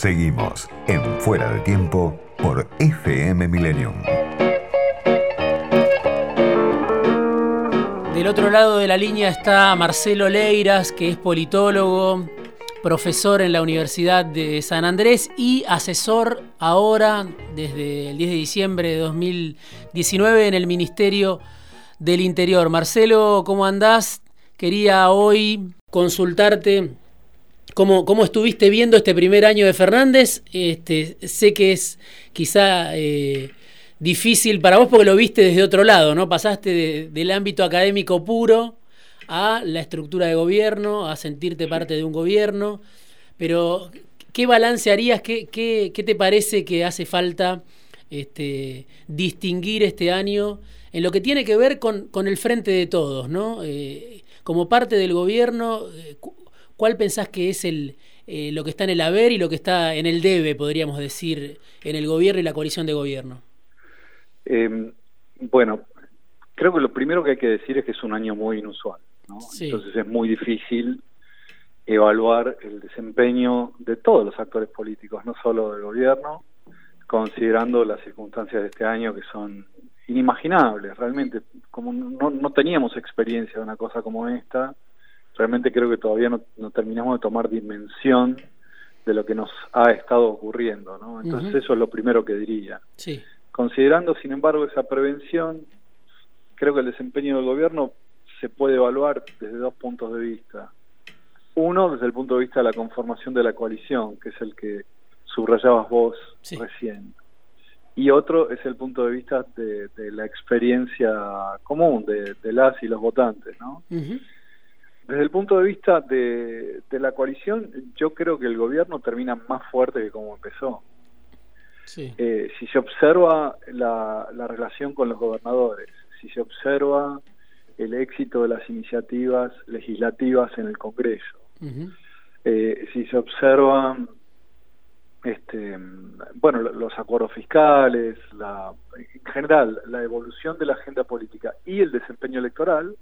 Seguimos en Fuera de Tiempo por FM Millennium. Del otro lado de la línea está Marcelo Leiras, que es politólogo, profesor en la Universidad de San Andrés y asesor ahora, desde el 10 de diciembre de 2019, en el Ministerio del Interior. Marcelo, ¿cómo andás? Quería hoy consultarte cómo, cómo estuviste viendo este primer año de Fernández. Este, sé que es quizá eh, difícil para vos porque lo viste desde otro lado, ¿no? Pasaste del ámbito académico puro a la estructura de gobierno, a sentirte parte de un gobierno, pero ¿qué balance harías? ¿Qué, qué, qué te parece que hace falta este, distinguir este año en lo que tiene que ver con, con el frente de todos, ¿no? Eh, como parte del gobierno, eh, ¿cuál pensás que es el, eh, lo que está en el haber y lo que está en el debe, podríamos decir, en el gobierno y la coalición de gobierno? Em, bueno, creo que lo primero que hay que decir es que es un año muy inusual. Entonces es muy difícil evaluar el desempeño de todos los actores políticos, no solo del gobierno, considerando las circunstancias de este año que son inimaginables, realmente, como no, no teníamos experiencia de una cosa como esta, realmente creo que todavía no, no, terminamos de tomar dimensión de lo que nos ha estado ocurriendo, ¿no? Entonces eso es lo primero que diría. Sí. Considerando, sin embargo, esa prevención, creo que el desempeño del gobierno se puede evaluar desde dos puntos de vista. Uno, desde el punto de vista de la conformación de la coalición, que es el que subrayabas vos recién. Y otro es el punto de vista de, la experiencia común de, las y los votantes, ¿no? Desde el punto de vista de, la coalición, yo creo que el gobierno termina más fuerte que como empezó. Eh, si se observa la, la relación con los gobernadores, si se observa el éxito de las iniciativas legislativas en el Congreso. Eh, si se observan este, bueno, los acuerdos fiscales, la, en general, la evolución de la agenda política y el desempeño electoral,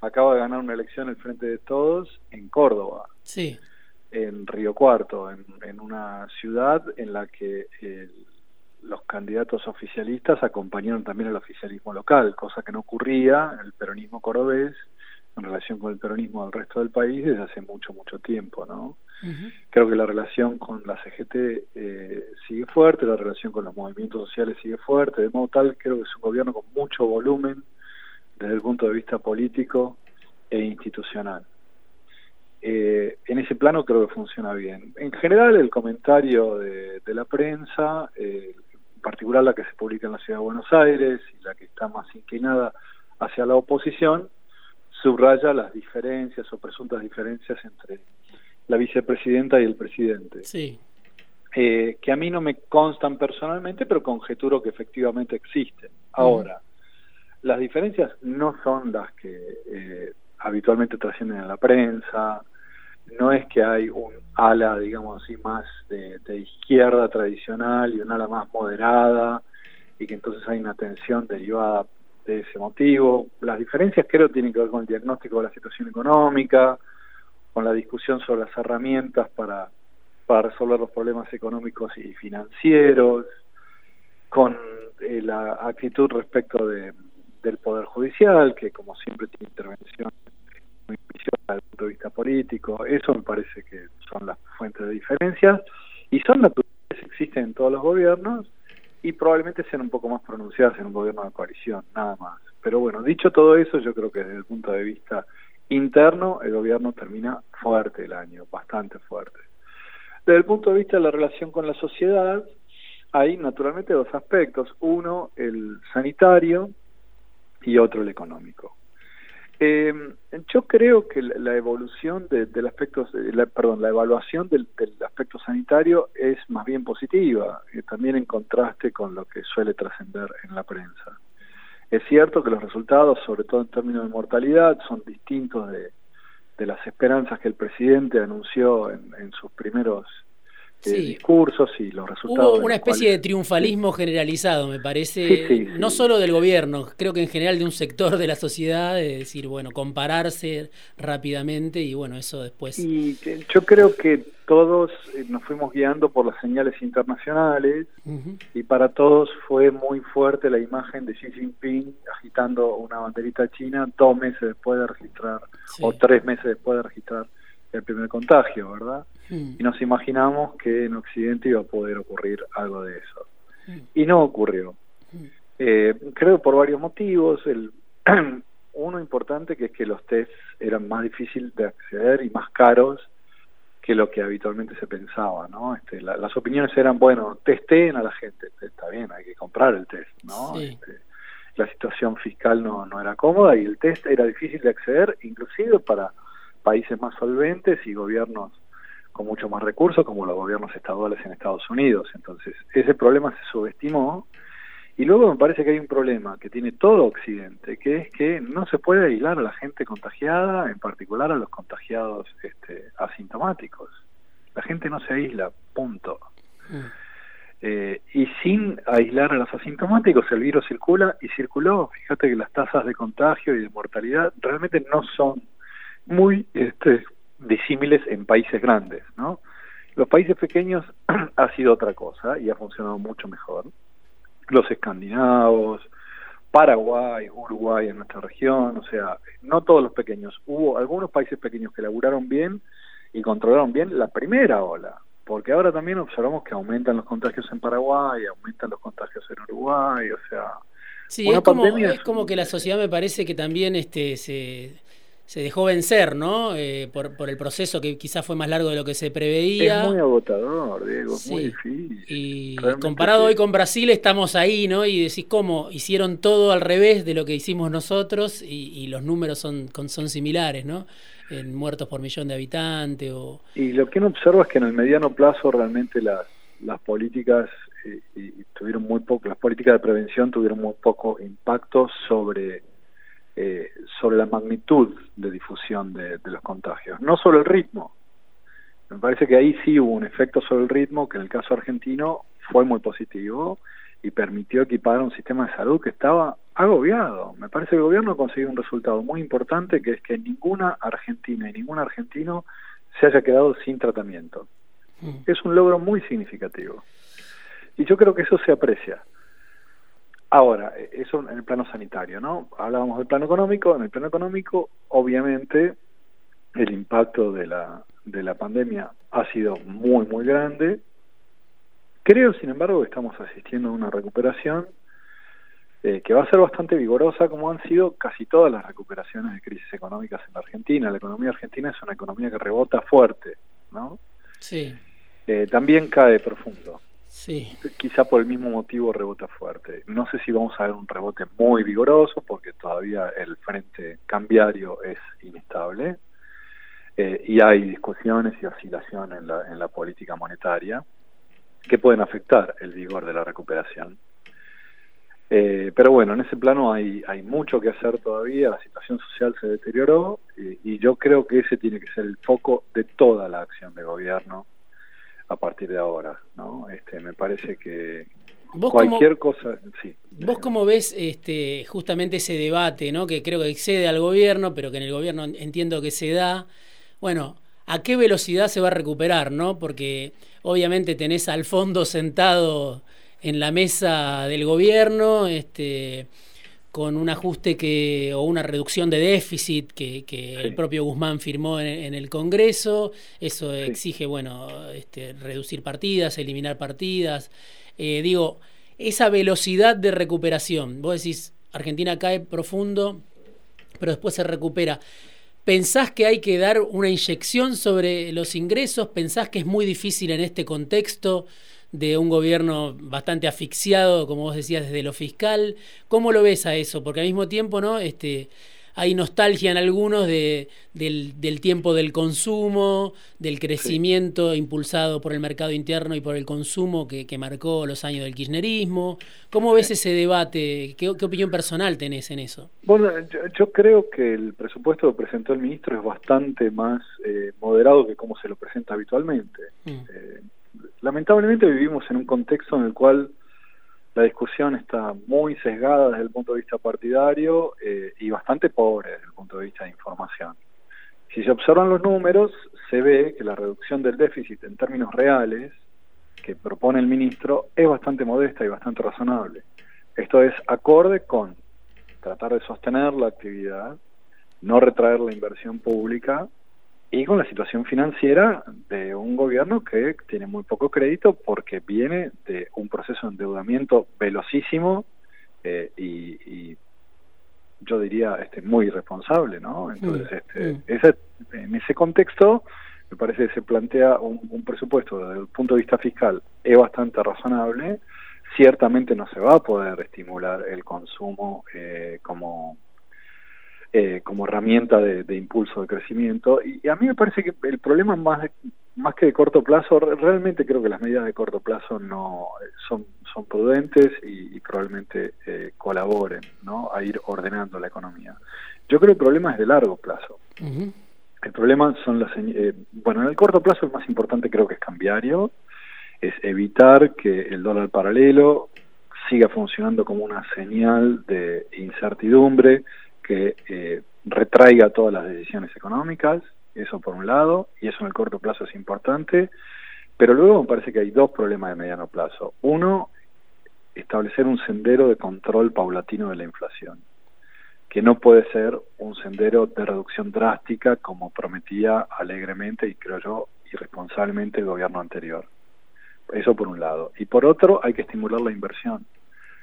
acaba de ganar una elección el Frente de Todos en Córdoba. Sí. En Río Cuarto, en, en una ciudad en la que los candidatos oficialistas acompañaron también al oficialismo local, cosa que no ocurría en el peronismo cordobés en relación con el peronismo del resto del país desde hace mucho, mucho tiempo, ¿no? Creo que la relación con la CGT eh, sigue fuerte, la relación con los movimientos sociales sigue fuerte, de modo tal creo que es un gobierno con mucho volumen desde el punto de vista político e institucional. Eh, en ese plano creo que funciona bien. En general, el comentario de, de la prensa, eh, en particular la que se publica en la Ciudad de Buenos Aires y la que está más inclinada hacia la oposición, subraya las diferencias o presuntas diferencias entre la vicepresidenta y el presidente. Sí. Eh, que a mí no me constan personalmente, pero conjeturo que efectivamente existen. Ahora, las diferencias no son las que eh, habitualmente trascienden en la prensa, no es que hay un ala, digamos así, más de, izquierda tradicional y un ala más moderada y que entonces hay una tensión derivada de ese motivo. Las diferencias creo tienen que ver con el diagnóstico de la situación económica, con la discusión sobre las herramientas para, para resolver los problemas económicos y financieros, con eh, la actitud respecto de, del Poder Judicial, que como siempre tiene intervención muy desde el punto de vista político. Eso me parece que son las fuentes de diferencias y son naturales, existen en todos los gobiernos y probablemente sean un poco más pronunciadas en un gobierno de coalición, nada más. Pero bueno, dicho todo eso, yo creo que desde el punto de vista interno, el gobierno termina fuerte el año, bastante fuerte. Desde el punto de vista de la relación con la sociedad, hay naturalmente dos aspectos. Uno, el sanitario y otro, el económico. Eh, yo creo que la evolución del aspecto, la, perdón, la evaluación del, aspecto sanitario es más bien positiva, eh, también en contraste con lo que suele trascender en la prensa. Es cierto que los resultados, sobre todo en términos de mortalidad, son distintos de, las esperanzas que el presidente anunció en, sus primeros discursos y los resultados. Hubo una especie de triunfalismo generalizado, me parece, no solo del gobierno, creo que en general de un sector de la sociedad, de decir, bueno, compararse rápidamente y bueno, eso después. Y yo creo que todos eh, nos fuimos guiando por las señales internacionales y para todos fue muy fuerte la imagen de Xi Jinping agitando una banderita china dos meses después de registrar, o tres meses después de registrar el primer contagio, ¿verdad? Mm. Y nos imaginamos que en Occidente iba a poder ocurrir algo de eso. Mm. Y no ocurrió. Mm. Eh, creo por varios motivos. El, uno importante que es que los tests eran más difíciles de acceder y más caros que lo que habitualmente se pensaba, ¿no? Este, las opiniones eran, bueno, testeen a la gente, está bien, hay que comprar el test, ¿no? Este, la situación fiscal no, no era cómoda y el test era difícil de acceder, inclusive para países más solventes y gobiernos con mucho más recursos, como los gobiernos estaduales en Estados Unidos. Entonces, ese problema se subestimó. Y luego me parece que hay un problema que tiene todo Occidente, que es que no se puede aislar a la gente contagiada, en particular a los contagiados este, asintomáticos. La gente no se aísla, punto. Mm. Eh, y sin aislar a los asintomáticos, el virus circula y circuló. Fíjate que las tasas de contagio y de mortalidad realmente no son muy este, disímiles en países grandes, ¿no? Los países pequeños ha sido otra cosa y ha funcionado mucho mejor. Los escandinavos, Paraguay, Uruguay en nuestra región, o sea, no todos los pequeños. Hubo algunos países pequeños que laburaron bien y controlaron bien la primera ola, porque ahora también observamos que aumentan los contagios en Paraguay, aumentan los contagios en Uruguay, o sea... Sí, es como, es como que la sociedad me parece que también este, se se dejó vencer, ¿no? Eh, por, por, el proceso que quizás fue más largo de lo que se preveía. Es muy agotador, Diego, es muy difícil. Y comparado hoy con Brasil estamos ahí, ¿no? Y decís, ¿cómo? Hicieron todo al revés de lo que hicimos nosotros y, los números son, son similares, ¿no? En muertos por millón de habitantes o... Y lo que uno observa es que en el mediano plazo realmente las, las políticas eh, y tuvieron muy poco, las políticas de prevención tuvieron muy poco impacto sobre eh, sobre la magnitud de difusión de, los contagios, no solo el ritmo. Me parece que ahí sí hubo un efecto sobre el ritmo que en el caso argentino fue muy positivo y permitió equipar un sistema de salud que estaba agobiado. Me parece que el gobierno consiguió un resultado muy importante que es que ninguna argentina y ningún argentino se haya quedado sin tratamiento. Mm. Es un logro muy significativo. Y yo creo que eso se aprecia. Ahora, eso en el plano sanitario, ¿no? Hablábamos del plano económico, en el plano económico, obviamente, el impacto de la, de la pandemia ha sido muy, muy grande. Creo, sin embargo, que estamos asistiendo a una recuperación eh, que va a ser bastante vigorosa, como han sido casi todas las recuperaciones de crisis económicas en la Argentina. La economía argentina es una economía que rebota fuerte, ¿no? Sí. Eh, también cae profundo. Sí. Quizá por el mismo motivo rebota fuerte. No sé si vamos a ver un rebote muy vigoroso porque todavía el frente cambiario es inestable eh, y hay discusiones y oscilación en la, en la política monetaria que pueden afectar el vigor de la recuperación. Eh, pero bueno, en ese plano hay, hay mucho que hacer todavía, la situación social se deterioró y yo creo que ese tiene que ser el foco de toda la acción de gobierno a partir de ahora, ¿no? Este, me parece que cualquier cosa, sí. ¿Vos cómo ves este, justamente ese debate, ¿no? Que creo que excede al gobierno, pero que en el gobierno entiendo que se da. Bueno, ¿a qué velocidad se va a recuperar, no? Porque obviamente tenés al fondo sentado en la mesa del gobierno, este con un ajuste que o una reducción de déficit que, el propio Guzmán firmó en, el Congreso. Eso exige, bueno, este, reducir partidas, eliminar partidas. Eh, digo, esa velocidad de recuperación. Vos decís, Argentina cae profundo, pero después se recupera. ¿Pensás que hay que dar una inyección sobre los ingresos? ¿Pensás que es muy difícil en este contexto? De un gobierno bastante asfixiado, como vos decías, desde lo fiscal. ¿Cómo lo ves a eso? Porque al mismo tiempo, ¿no? Este, hay nostalgia en algunos de, del, tiempo del consumo, del crecimiento impulsado por el mercado interno y por el consumo que, marcó los años del kirchnerismo. ¿Cómo ves ese debate? ¿Qué, opinión personal tenés en eso? Bueno, yo, creo que el presupuesto que presentó el ministro es bastante más eh, moderado que como se lo presenta habitualmente. Mm. Eh, lamentablemente vivimos en un contexto en el cual la discusión está muy sesgada desde el punto de vista partidario eh, y bastante pobre desde el punto de vista de información. Si se observan los números, se ve que la reducción del déficit en términos reales que propone el ministro es bastante modesta y bastante razonable. Esto es acorde con tratar de sostener la actividad, no retraer la inversión pública y con la situación financiera de un gobierno que tiene muy poco crédito porque viene de un proceso de endeudamiento velocísimo eh, y, yo diría este muy irresponsable, ¿no? Entonces, este, ese, en ese contexto me parece que se plantea un, presupuesto desde el punto de vista fiscal es bastante razonable. Ciertamente no se va a poder estimular el consumo eh, como eh, como herramienta de, impulso de crecimiento. Y, a mí me parece que el problema más, más que de corto plazo, realmente creo que las medidas de corto plazo no son, son prudentes y, probablemente eh, colaboren ¿no? a ir ordenando la economía. Yo creo que el problema es de largo plazo. El problema son las... Eh, bueno, en el corto plazo el más importante creo que es cambiario, es evitar que el dólar paralelo siga funcionando como una señal de incertidumbre, que eh, retraiga todas las decisiones económicas, eso por un lado, y eso en el corto plazo es importante, pero luego me parece que hay dos problemas de mediano plazo. Uno, establecer un sendero de control paulatino de la inflación, que no puede ser un sendero de reducción drástica como prometía alegremente y creo yo irresponsablemente el gobierno anterior. Eso por un lado. Y por otro, hay que estimular la inversión.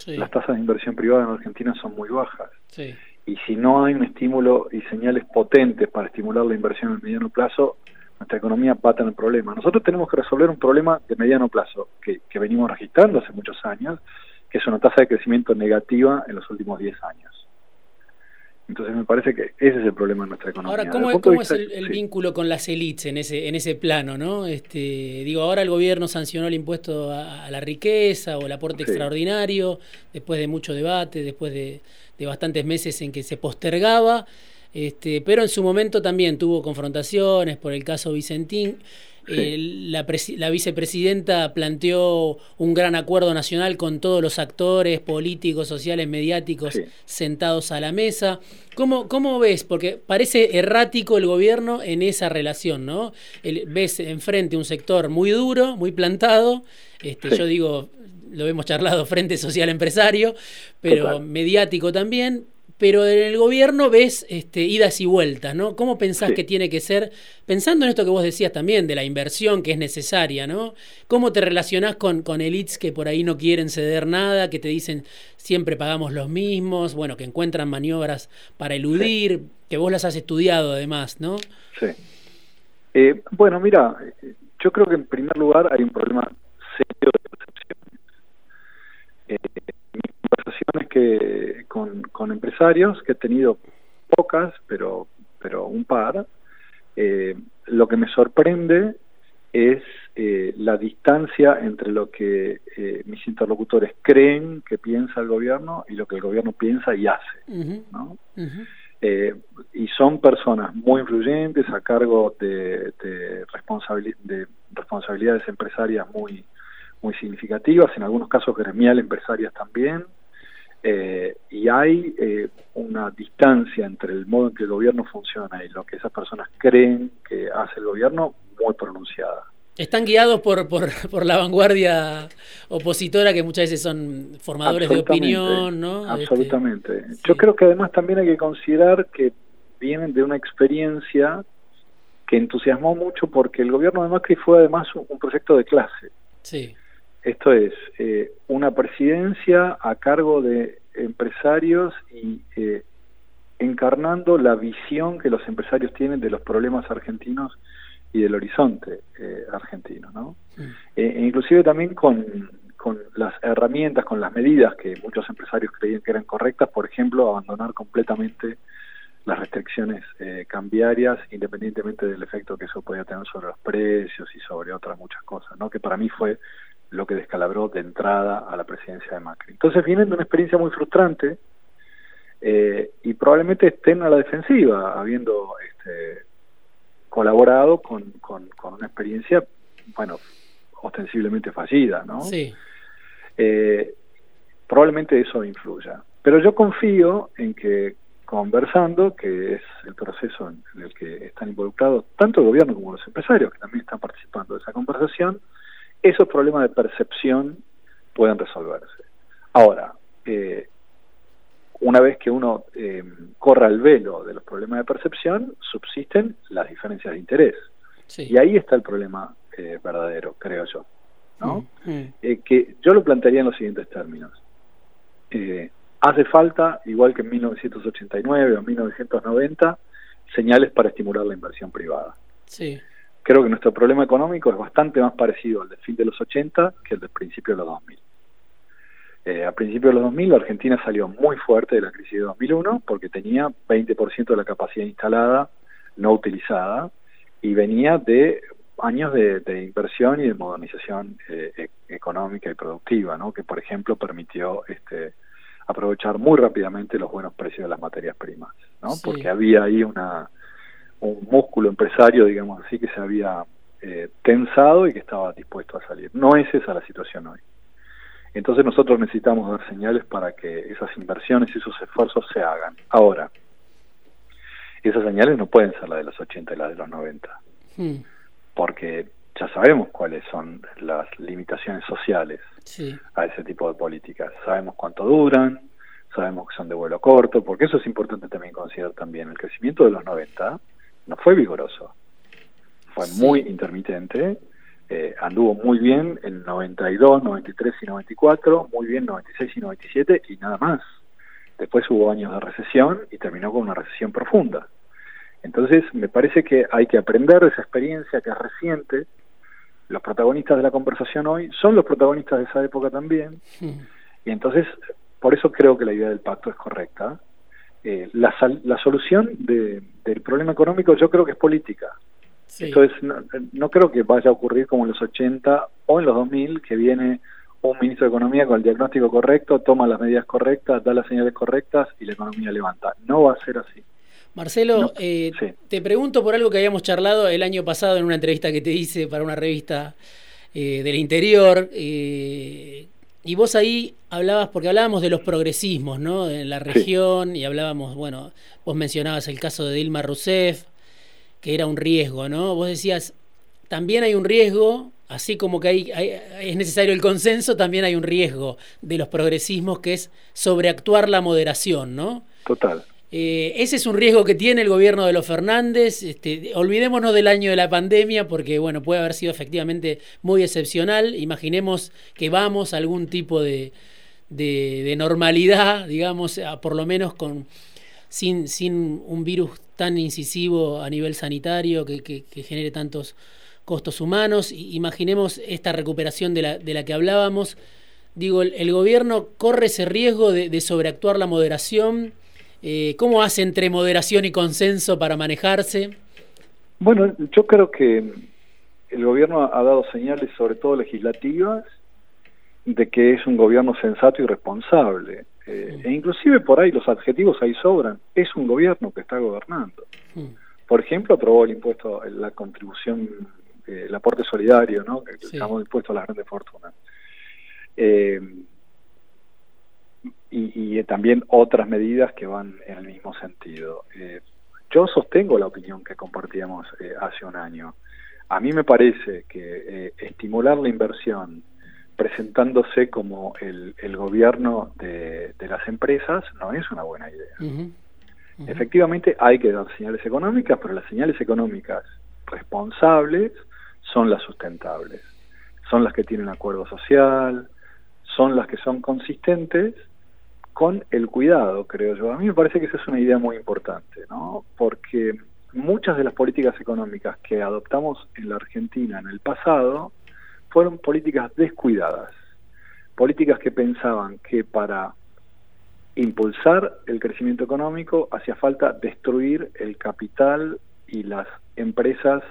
Las tasas de inversión privada en Argentina son muy bajas. Sí y si no hay un estímulo y señales potentes para estimular la inversión en el mediano plazo, nuestra economía va a tener problemas. Nosotros tenemos que resolver un problema de mediano plazo que, venimos registrando hace muchos años, que es una tasa de crecimiento negativa en los últimos 10 años. Entonces me parece que ese es el problema de nuestra economía. Ahora, ¿cómo, es el, vínculo con las élites en ese, en ese plano? ¿no? Este, digo, ahora el gobierno sancionó el impuesto a, la riqueza o el aporte extraordinario, después de mucho debate, después de, de bastantes meses en que se postergaba, este, pero en su momento también tuvo confrontaciones por el caso Vicentín. Eh, la, la, vicepresidenta planteó un gran acuerdo nacional con todos los actores políticos, sociales, mediáticos sentados a la mesa. ¿Cómo, ¿Cómo, ves? Porque parece errático el gobierno en esa relación, ¿no? ves enfrente un sector muy duro, muy plantado. Este, Yo digo, lo hemos charlado, Frente Social Empresario, pero mediático también. Pero en el gobierno ves este, idas y vueltas, ¿no? ¿Cómo pensás que tiene que ser, pensando en esto que vos decías también, de la inversión que es necesaria, ¿no? ¿Cómo te relacionás con, con elites que por ahí no quieren ceder nada, que te dicen siempre pagamos los mismos, bueno, que encuentran maniobras para eludir, que vos las has estudiado además, ¿no? Sí. Eh, bueno, mira, yo creo que en primer lugar hay un problema serio de eh, mis conversaciones que con, empresarios, que he tenido pocas, pero, pero un par, eh, lo que me sorprende es eh, la distancia entre lo que eh, mis interlocutores creen que piensa el gobierno y lo que el gobierno piensa y hace. ¿no? y son personas muy influyentes a cargo de, de, de responsabilidades empresarias muy muy significativas, en algunos casos gremial empresarias también, eh, y hay eh, una distancia entre el modo en que el gobierno funciona y lo que esas personas creen que hace el gobierno muy pronunciada. Están guiados por, por, por la vanguardia opositora, que muchas veces son formadores de opinión, ¿no? Absolutamente. Este, Yo creo que además también hay que considerar que vienen de una experiencia que entusiasmó mucho porque el gobierno de Macri fue además un proyecto de clase. Sí. Esto es eh, una presidencia a cargo de empresarios y eh, encarnando la visión que los empresarios tienen de los problemas argentinos y del horizonte eh, argentino, ¿no? e inclusive también con, con las herramientas, con las medidas que muchos empresarios creían que eran correctas, por ejemplo, abandonar completamente las restricciones cambiarias, independientemente del efecto que eso podía tener sobre los precios y sobre otras muchas cosas, ¿no? Que para mí fue lo que descalabró de entrada a la presidencia de Macri. Entonces vienen de una experiencia muy frustrante eh, y probablemente estén a la defensiva, habiendo este, colaborado con, con, una experiencia, bueno, ostensiblemente fallida, ¿no? Sí. Eh, probablemente eso influya. Pero yo confío en que conversando, que es el proceso en, el que están involucrados tanto el gobierno como los empresarios, que también están participando de esa conversación, esos problemas de percepción pueden resolverse. Ahora, eh, una vez que uno eh, corra el velo de los problemas de percepción, subsisten las diferencias de interés. Y ahí está el problema eh, verdadero, creo yo. ¿no? Mm, mm. Eh, que yo lo plantearía en los siguientes términos. Eh, hace falta, igual que en 1989 o 1990, señales para estimular la inversión privada. Sí. Creo que nuestro problema económico es bastante más parecido al del fin de los 80 que el del principio de los 2000. a principios de los 2000 la Argentina salió muy fuerte de la crisis de 2001 porque tenía 20% de la capacidad instalada no utilizada y venía de años de, inversión y de modernización eh, e, económica y productiva, ¿no? que por ejemplo permitió este, aprovechar muy rápidamente los buenos precios de las materias primas, ¿no? porque había ahí una, un músculo empresario, digamos así, que se había eh, tensado y que estaba dispuesto a salir. No es esa la situación hoy. Entonces nosotros necesitamos dar señales para que esas inversiones y esos esfuerzos se hagan. Ahora, esas señales no pueden ser las de los 80 y las de los 90 porque ya sabemos cuáles son las limitaciones sociales a ese tipo de políticas. Sabemos cuánto duran, sabemos que son de vuelo corto, porque eso es importante también considerar también. El crecimiento de los 90 no fue vigoroso, fue muy intermitente, eh, anduvo muy bien en 92, 93 y 94, muy bien 96 y 97 y nada más. Después hubo años de recesión y terminó con una recesión profunda. Entonces, me parece que hay que aprender de esa experiencia que es reciente. Los protagonistas de la conversación hoy son los protagonistas de esa época también. Y entonces, por eso creo que la idea del pacto es correcta. Eh, la, la solución del problema económico yo creo que es política. Entonces, no, no, creo que vaya a ocurrir como en los 80 o en los 2000, que viene un ministro de Economía con el diagnóstico correcto, toma las medidas correctas, da las señales correctas y la economía levanta. No va a ser así. Marcelo, eh, te pregunto por algo que habíamos charlado el año pasado en una entrevista que te hice para una revista eh, del interior. Eh, y vos ahí hablabas, porque hablábamos de los progresismos, ¿no? En la región, y hablábamos, bueno, vos mencionabas el caso de Dilma Rousseff, que era un riesgo, ¿no? Vos decías, también hay un riesgo, así como que hay, es necesario el consenso, también hay un riesgo de los progresismos, que es sobreactuar la moderación, ¿no? Total. Eh, ese es un riesgo que tiene el gobierno de los Fernández. Este, olvidémonos del año de la pandemia porque bueno, puede haber sido efectivamente muy excepcional. Imaginemos que vamos a algún tipo de, normalidad, digamos, por lo menos con, sin, sin un virus tan incisivo a nivel sanitario que, genere tantos costos humanos. Imaginemos esta recuperación de la, de la que hablábamos. Digo, el, gobierno corre ese riesgo de sobreactuar la moderación eh, ¿Cómo hace entre moderación y consenso para manejarse? Bueno, yo creo que el gobierno ha dado señales, sobre todo legislativas, de que es un gobierno sensato y responsable. Eh, e inclusive por ahí los adjetivos ahí sobran. Es un gobierno que está gobernando. Por ejemplo, aprobó el impuesto, la contribución, eh, el aporte solidario, ¿no? Que estamos impuestos a las grandes fortunas. Eh, también otras medidas que van en el mismo sentido. Eh, yo sostengo la opinión que compartíamos eh, hace un año. A mí me parece que eh, estimular la inversión presentándose como el, gobierno de, las empresas no es una buena idea. Efectivamente hay que dar señales económicas, pero las señales económicas responsables son las sustentables, son las que tienen acuerdo social, son las que son consistentes con el cuidado, creo yo. A mí me parece que esa es una idea muy importante, ¿no? Porque muchas de las políticas económicas que adoptamos en la Argentina en el pasado fueron políticas descuidadas, políticas que pensaban que para impulsar el crecimiento económico hacía falta destruir el capital y las empresas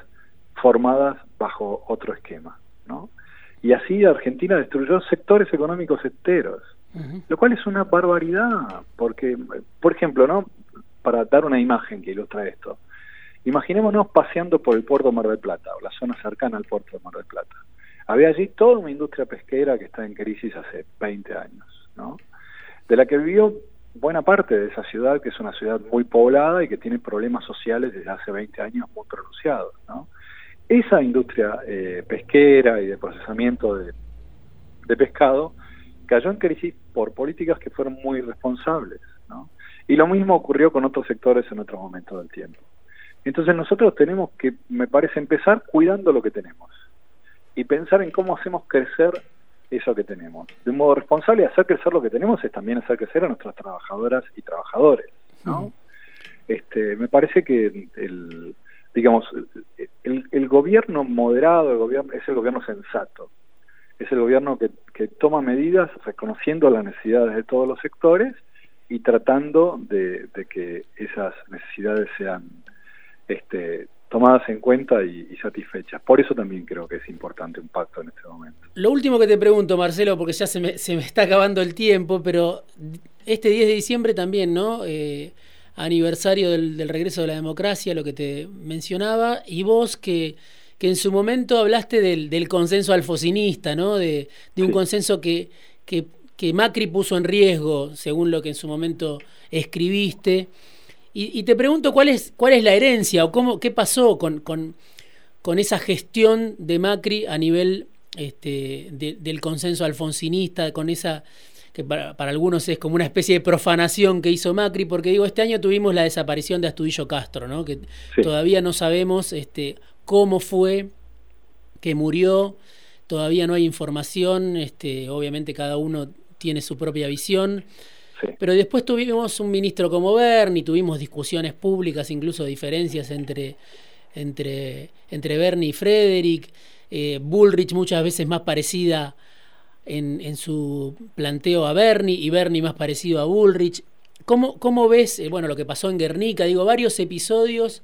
formadas bajo otro esquema, ¿no? Y así Argentina destruyó sectores económicos enteros lo cual es una barbaridad, porque, por ejemplo, ¿no? para dar una imagen que ilustra esto, imaginémonos paseando por el puerto de Mar del Plata o la zona cercana al puerto de Mar del Plata. Había allí toda una industria pesquera que está en crisis hace 20 años, ¿no? De la que vivió buena parte de esa ciudad, que es una ciudad muy poblada y que tiene problemas sociales desde hace 20 años muy pronunciados, ¿no? Esa industria eh, pesquera y de procesamiento de, de pescado cayó en crisis por políticas que fueron muy irresponsables, ¿no? Y lo mismo ocurrió con otros sectores en otros momentos del tiempo. Entonces nosotros tenemos que, me parece, empezar cuidando lo que tenemos y pensar en cómo hacemos crecer eso que tenemos. De un modo responsable, hacer crecer lo que tenemos es también hacer crecer a nuestras trabajadoras y trabajadores, ¿no? Este, me parece que el, digamos, el, el, gobierno moderado, el gobierno es el gobierno sensato, es el gobierno que, que toma medidas reconociendo las necesidades de todos los sectores y tratando de, de que esas necesidades sean este, tomadas en cuenta y, satisfechas. Por eso también creo que es importante un pacto en este momento. Lo último que te pregunto, Marcelo, porque ya se me, se me está acabando el tiempo, pero este 10 de diciembre también, ¿no? Eh, aniversario del, regreso de la democracia, lo que te mencionaba, y vos que, que en su momento hablaste del, consenso alfocinista, ¿no? De, un consenso que, que, que Macri puso en riesgo, según lo que en su momento escribiste. Y, te pregunto cuál es, cuál es la herencia o cómo, qué pasó con, con, con esa gestión de Macri a nivel este, del consenso alfonsinista, con esa que para, algunos es como una especie de profanación que hizo Macri, porque digo, este año tuvimos la desaparición de Astudillo Castro, ¿no? que todavía no sabemos este, cómo fue que murió, todavía no hay información, este, obviamente cada uno tiene su propia visión. Pero después tuvimos un ministro como Bernie, tuvimos discusiones públicas, incluso diferencias entre, entre, entre Bernie y Frederick. Eh, Bullrich muchas veces más parecida en, en, su planteo a Bernie y Bernie más parecido a Bullrich. ¿Cómo, cómo ves eh, bueno, lo que pasó en Guernica? Digo, varios episodios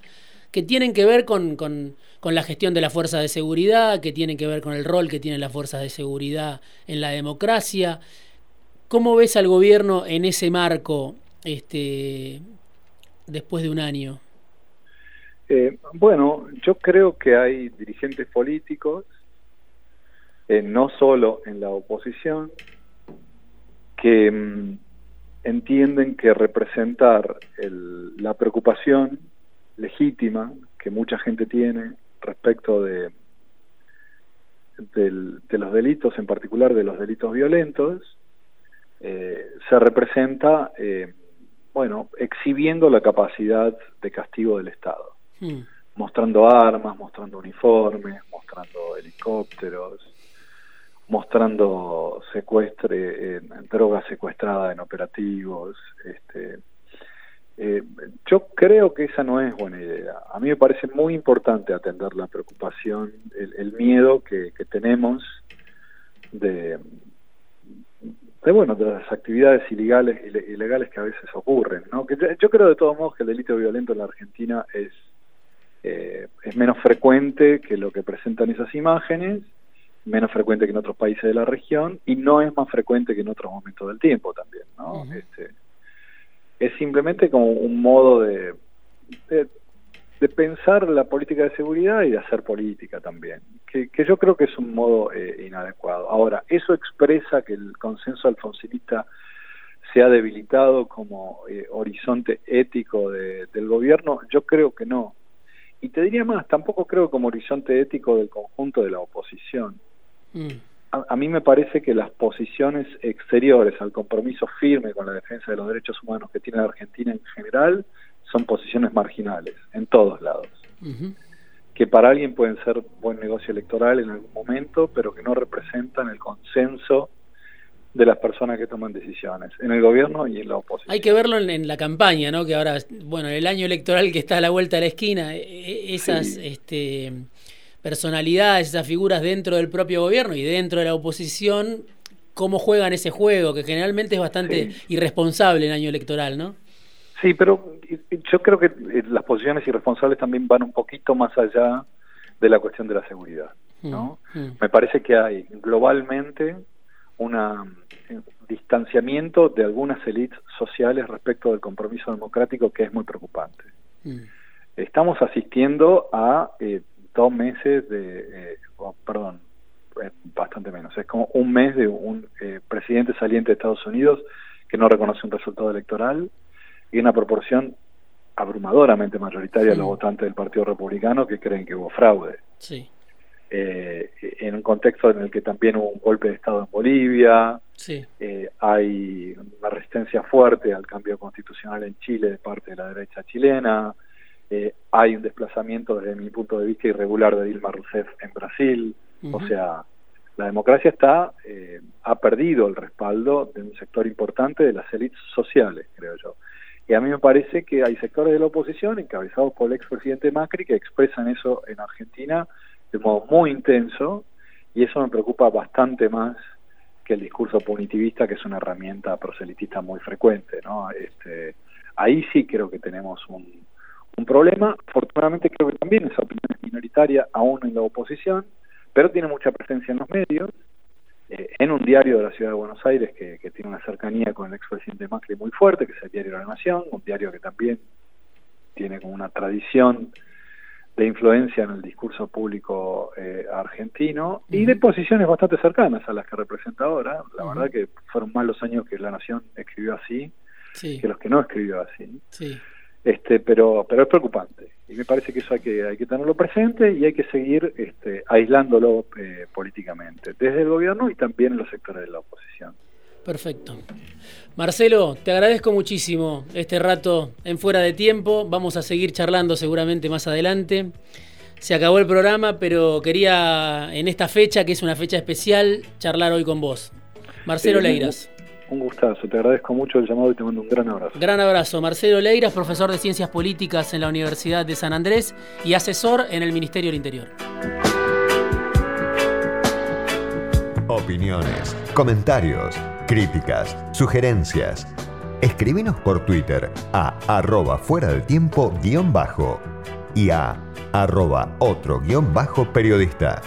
que tienen que ver con, con, con, la gestión de la fuerza de seguridad, que tienen que ver con el rol que tienen las fuerzas de seguridad en la democracia. ¿Cómo ves al gobierno en ese marco este, después de un año? Eh, bueno, yo creo que hay dirigentes políticos, eh, no solo en la oposición, que mm, entienden que representar la preocupación legítima que mucha gente tiene respecto de, de los delitos, en particular de los delitos violentos, eh, se representa, eh, bueno, exhibiendo la capacidad de castigo del Estado, hmm. mostrando armas, mostrando uniformes, mostrando helicópteros, mostrando secuestre, en, drogas secuestradas en operativos. Este, eh, yo creo que esa no es buena idea. A mí me parece muy importante atender la preocupación, el, miedo que tenemos de, de bueno de las actividades ilegales ilegales que a veces ocurren no que yo creo de todos modos que el delito violento en la Argentina es eh, es menos frecuente que lo que presentan esas imágenes menos frecuente que en otros países de la región y no es más frecuente que en otros momentos del tiempo también no este, es simplemente como un modo de, de de pensar la política de seguridad y de hacer política también, que, yo creo que es un modo eh, inadecuado. Ahora, ¿eso expresa que el consenso alfonsinista se ha debilitado como eh, horizonte ético del gobierno? Yo creo que no. Y te diría más, tampoco creo como horizonte ético del conjunto de la oposición. Mm. A, mí me parece que las posiciones exteriores al compromiso firme con la defensa de los derechos humanos que tiene la Argentina en general son posiciones marginales en todos lados. Que para alguien pueden ser buen negocio electoral en algún momento, pero que no representan el consenso de las personas que toman decisiones, en el gobierno y en la oposición. Hay que verlo en, la campaña, ¿no? Que ahora, bueno, el año electoral que está a la vuelta de la esquina, e, e, esas este, personalidades, esas figuras dentro del propio gobierno y dentro de la oposición, cómo juegan ese juego, que generalmente es bastante irresponsable en año electoral, ¿no? Sí, pero yo creo que eh, las posiciones irresponsables también van un poquito más allá de la cuestión de la seguridad. ¿no? Mm, mm. Me parece que hay globalmente un eh, distanciamiento de algunas élites sociales respecto del compromiso democrático que es muy preocupante. Mm. Estamos asistiendo a eh, dos meses de, oh, perdón, bastante menos. Es como un mes de un eh, presidente saliente de Estados Unidos que no reconoce un resultado electoral y una proporción abrumadoramente mayoritaria de los votantes del Partido Republicano que creen que hubo fraude. Sí. Eh, en un contexto en el que también hubo un golpe de Estado en Bolivia, sí. eh, hay una resistencia fuerte al cambio constitucional en Chile de parte de la derecha chilena, eh, hay un desplazamiento desde mi punto de vista irregular de Dilma Rousseff en Brasil, o sea, la democracia está eh, ha perdido el respaldo de un sector importante de las élites sociales, creo yo. Y a mí me parece que hay sectores de la oposición, encabezados por el expresidente Macri, que expresan eso en Argentina de modo muy intenso, y eso me preocupa bastante más que el discurso punitivista, que es una herramienta proselitista muy frecuente. ¿no? Este, ahí sí creo que tenemos un, un problema. Afortunadamente creo que también esa opinión es minoritaria aún en la oposición, pero tiene mucha presencia en los medios, eh, en un diario de la ciudad de Buenos Aires que, que tiene una cercanía con el expresidente Macri muy fuerte, que es el diario La Nación, un diario que también tiene como una tradición de influencia en el discurso público eh, argentino y de posiciones bastante cercanas a las que representa ahora. La verdad que fueron más los años que La Nación escribió así Sí. que los que no escribió así. Sí. Este, pero, pero es preocupante y me parece que eso hay que, hay que tenerlo presente y hay que seguir este, aislándolo eh, políticamente, desde el gobierno y también en los sectores de la oposición. Perfecto. Marcelo, te agradezco muchísimo este rato en fuera de tiempo. Vamos a seguir charlando seguramente más adelante. Se acabó el programa, pero quería en esta fecha, que es una fecha especial, charlar hoy con vos. Marcelo Eh, Leiras. Un gustazo, te agradezco mucho el llamado y te mando un gran abrazo. Gran abrazo. Marcelo Leiras, profesor de Ciencias Políticas en la Universidad de San Andrés y asesor en el Ministerio del Interior. Opiniones, comentarios, críticas, sugerencias. Escribinos por Twitter a arroba fuera del tiempo guion bajo y a arroba otro guion bajo periodista.